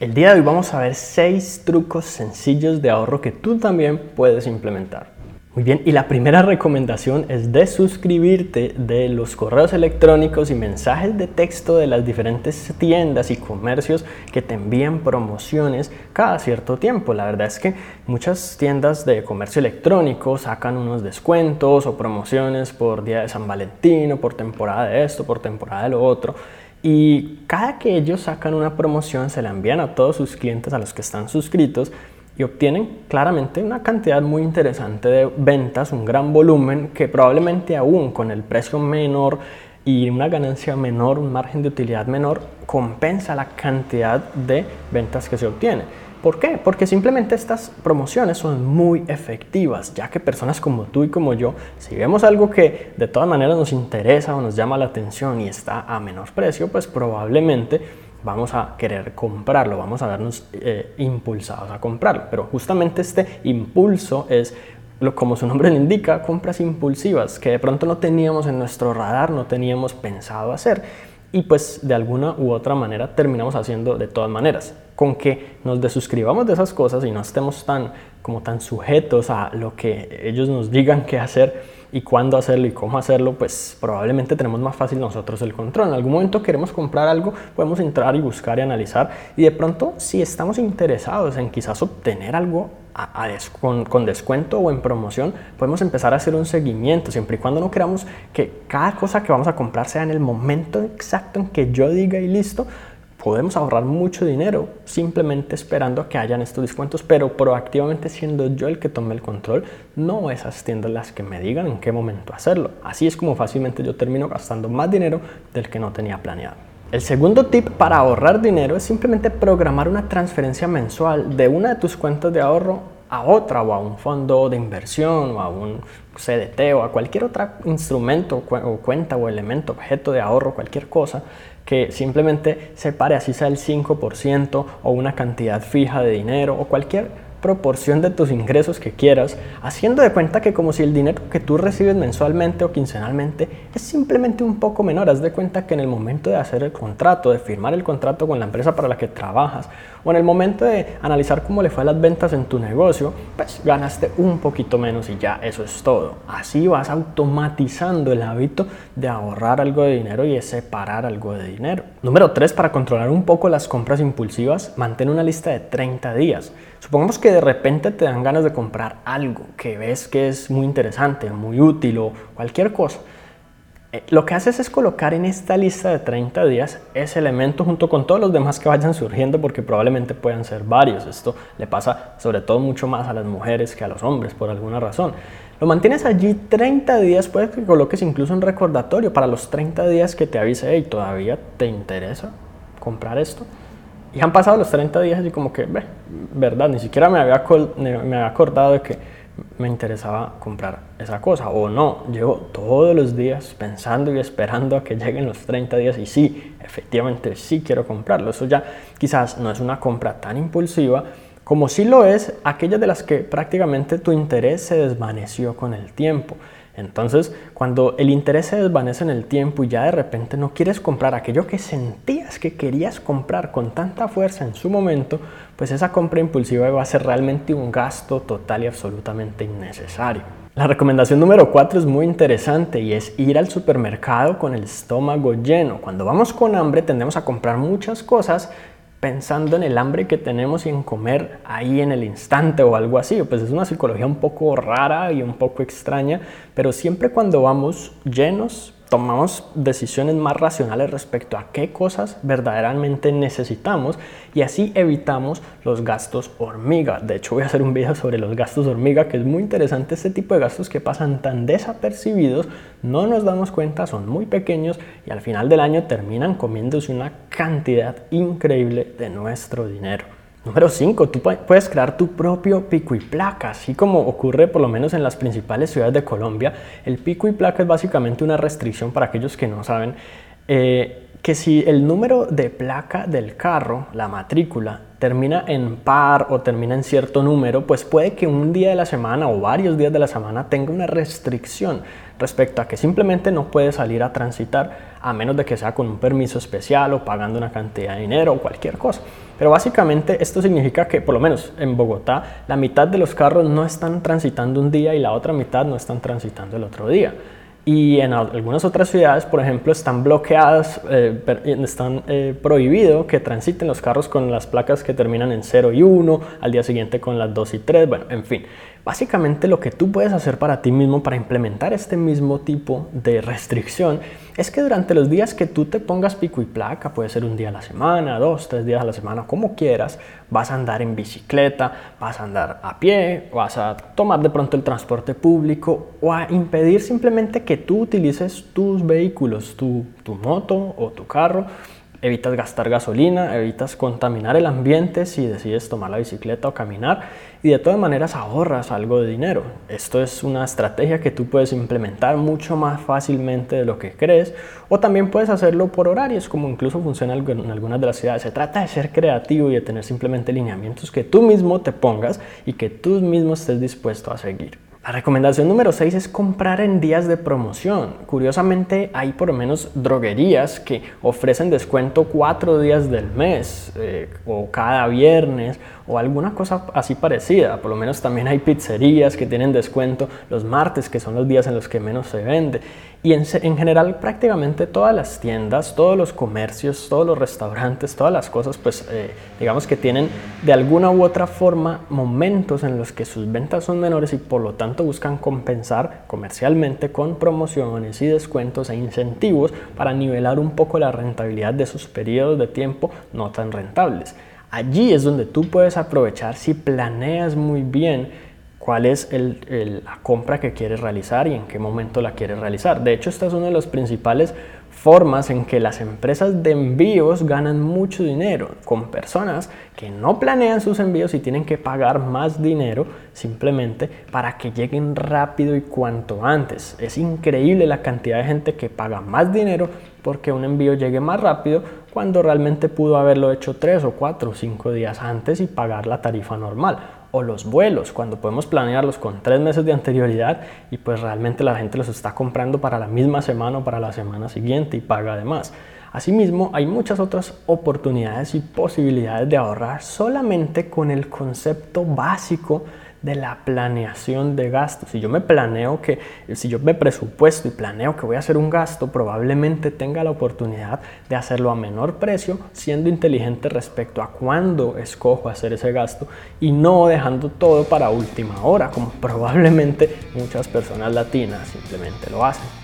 El día de hoy vamos a ver 6 trucos sencillos de ahorro que tú también puedes implementar. Muy bien, y la primera recomendación es de suscribirte de los correos electrónicos y mensajes de texto de las diferentes tiendas y comercios que te envían promociones cada cierto tiempo. La verdad es que muchas tiendas de comercio electrónico sacan unos descuentos o promociones por día de San Valentín o por temporada de esto, por temporada de lo otro. Y cada que ellos sacan una promoción se la envían a todos sus clientes a los que están suscritos y obtienen claramente una cantidad muy interesante de ventas, un gran volumen que probablemente aún con el precio menor y una ganancia menor, un margen de utilidad menor, compensa la cantidad de ventas que se obtiene. ¿Por qué? Porque simplemente estas promociones son muy efectivas, ya que personas como tú y como yo, si vemos algo que de todas maneras nos interesa o nos llama la atención y está a menor precio, pues probablemente vamos a querer comprarlo, vamos a vernos eh, impulsados a comprarlo. Pero justamente este impulso es como su nombre le indica, compras impulsivas que de pronto no teníamos en nuestro radar, no teníamos pensado hacer y pues de alguna u otra manera terminamos haciendo de todas maneras. Con que nos desuscribamos de esas cosas y no estemos tan como tan sujetos a lo que ellos nos digan qué hacer y cuándo hacerlo y cómo hacerlo, pues probablemente tenemos más fácil nosotros el control. En algún momento queremos comprar algo, podemos entrar y buscar y analizar y de pronto si estamos interesados en quizás obtener algo con, descuento o en promoción, podemos empezar a hacer un seguimiento, siempre y cuando no queramos que cada cosa que vamos a comprar sea en el momento exacto en que yo diga y listo, podemos ahorrar mucho dinero simplemente esperando a que hayan estos descuentos, pero proactivamente siendo yo el que tome el control, no esas tiendas las que me digan en qué momento hacerlo. Así es como fácilmente yo termino gastando más dinero del que no tenía planeado. El segundo tip para ahorrar dinero es simplemente programar una transferencia mensual de una de tus cuentas de ahorro a otra o a un fondo de inversión o a un CDT o a cualquier otro instrumento o cuenta o elemento, objeto de ahorro, cualquier cosa que simplemente separe así sea el 5% o una cantidad fija de dinero o cualquier proporción de tus ingresos que quieras, haciendo de cuenta que como si el dinero que tú recibes mensualmente o quincenalmente es simplemente un poco menor. Haz de cuenta que en el momento de hacer el contrato, de firmar el contrato con la empresa para la que trabajas, o en el momento de analizar cómo le fue a las ventas en tu negocio, pues ganaste un poquito menos y ya eso es todo. Así vas automatizando el hábito de ahorrar algo de dinero y de separar algo de dinero. Número 3, para controlar un poco las compras impulsivas, mantén una lista de 30 días. Supongamos que de repente te dan ganas de comprar algo que ves que es muy interesante, muy útil o cualquier cosa. Eh, lo que haces es colocar en esta lista de 30 días ese elemento junto con todos los demás que vayan surgiendo porque probablemente puedan ser varios. Esto le pasa sobre todo mucho más a las mujeres que a los hombres por alguna razón. Lo mantienes allí 30 días, puedes que coloques incluso un recordatorio para los 30 días que te avise, y todavía te interesa comprar esto. Y han pasado los 30 días y como que, ve, verdad, ni siquiera me había, me había acordado de que me interesaba comprar esa cosa. O no, llevo todos los días pensando y esperando a que lleguen los 30 días y sí, efectivamente sí quiero comprarlo. Eso ya quizás no es una compra tan impulsiva como sí lo es aquella de las que prácticamente tu interés se desvaneció con el tiempo. Entonces, cuando el interés se desvanece en el tiempo y ya de repente no quieres comprar aquello que sentías que querías comprar con tanta fuerza en su momento, pues esa compra impulsiva va a ser realmente un gasto total y absolutamente innecesario. La recomendación número 4 es muy interesante y es ir al supermercado con el estómago lleno. Cuando vamos con hambre tendemos a comprar muchas cosas pensando en el hambre que tenemos y en comer ahí en el instante o algo así. Pues es una psicología un poco rara y un poco extraña, pero siempre cuando vamos llenos tomamos decisiones más racionales respecto a qué cosas verdaderamente necesitamos y así evitamos los gastos hormiga. De hecho voy a hacer un video sobre los gastos hormiga que es muy interesante este tipo de gastos que pasan tan desapercibidos, no nos damos cuenta, son muy pequeños y al final del año terminan comiéndose una cantidad increíble de nuestro dinero. Número 5, tú puedes crear tu propio pico y placa, así como ocurre por lo menos en las principales ciudades de Colombia. El pico y placa es básicamente una restricción para aquellos que no saben. Eh, que si el número de placa del carro, la matrícula, termina en par o termina en cierto número, pues puede que un día de la semana o varios días de la semana tenga una restricción respecto a que simplemente no puede salir a transitar a menos de que sea con un permiso especial o pagando una cantidad de dinero o cualquier cosa. Pero básicamente esto significa que por lo menos en Bogotá la mitad de los carros no están transitando un día y la otra mitad no están transitando el otro día. Y en algunas otras ciudades, por ejemplo, están bloqueadas, eh, están eh, prohibido que transiten los carros con las placas que terminan en 0 y 1, al día siguiente con las 2 y 3, bueno, en fin. Básicamente lo que tú puedes hacer para ti mismo para implementar este mismo tipo de restricción es que durante los días que tú te pongas pico y placa, puede ser un día a la semana, dos, tres días a la semana, como quieras, vas a andar en bicicleta, vas a andar a pie, vas a tomar de pronto el transporte público o a impedir simplemente que tú utilices tus vehículos, tu, tu moto o tu carro evitas gastar gasolina, evitas contaminar el ambiente si decides tomar la bicicleta o caminar y de todas maneras ahorras algo de dinero. Esto es una estrategia que tú puedes implementar mucho más fácilmente de lo que crees o también puedes hacerlo por horarios como incluso funciona en algunas de las ciudades. Se trata de ser creativo y de tener simplemente lineamientos que tú mismo te pongas y que tú mismo estés dispuesto a seguir. La recomendación número 6 es comprar en días de promoción. Curiosamente hay por lo menos droguerías que ofrecen descuento cuatro días del mes eh, o cada viernes o alguna cosa así parecida. Por lo menos también hay pizzerías que tienen descuento los martes, que son los días en los que menos se vende. Y en, general prácticamente todas las tiendas, todos los comercios, todos los restaurantes, todas las cosas, pues eh, digamos que tienen de alguna u otra forma momentos en los que sus ventas son menores y por lo tanto buscan compensar comercialmente con promociones y descuentos e incentivos para nivelar un poco la rentabilidad de sus periodos de tiempo no tan rentables. Allí es donde tú puedes aprovechar si planeas muy bien cuál es la compra que quieres realizar y en qué momento la quieres realizar. De hecho, esta es una de las principales formas en que las empresas de envíos ganan mucho dinero con personas que no planean sus envíos y tienen que pagar más dinero simplemente para que lleguen rápido y cuanto antes. Es increíble la cantidad de gente que paga más dinero porque un envío llegue más rápido cuando realmente pudo haberlo hecho tres o cuatro o cinco días antes y pagar la tarifa normal o los vuelos, cuando podemos planearlos con tres meses de anterioridad y pues realmente la gente los está comprando para la misma semana o para la semana siguiente y paga además. Asimismo, hay muchas otras oportunidades y posibilidades de ahorrar solamente con el concepto básico de la planeación de gastos. Si yo me planeo que, si yo me presupuesto y planeo que voy a hacer un gasto, probablemente tenga la oportunidad de hacerlo a menor precio, siendo inteligente respecto a cuándo escojo hacer ese gasto y no dejando todo para última hora, como probablemente muchas personas latinas simplemente lo hacen.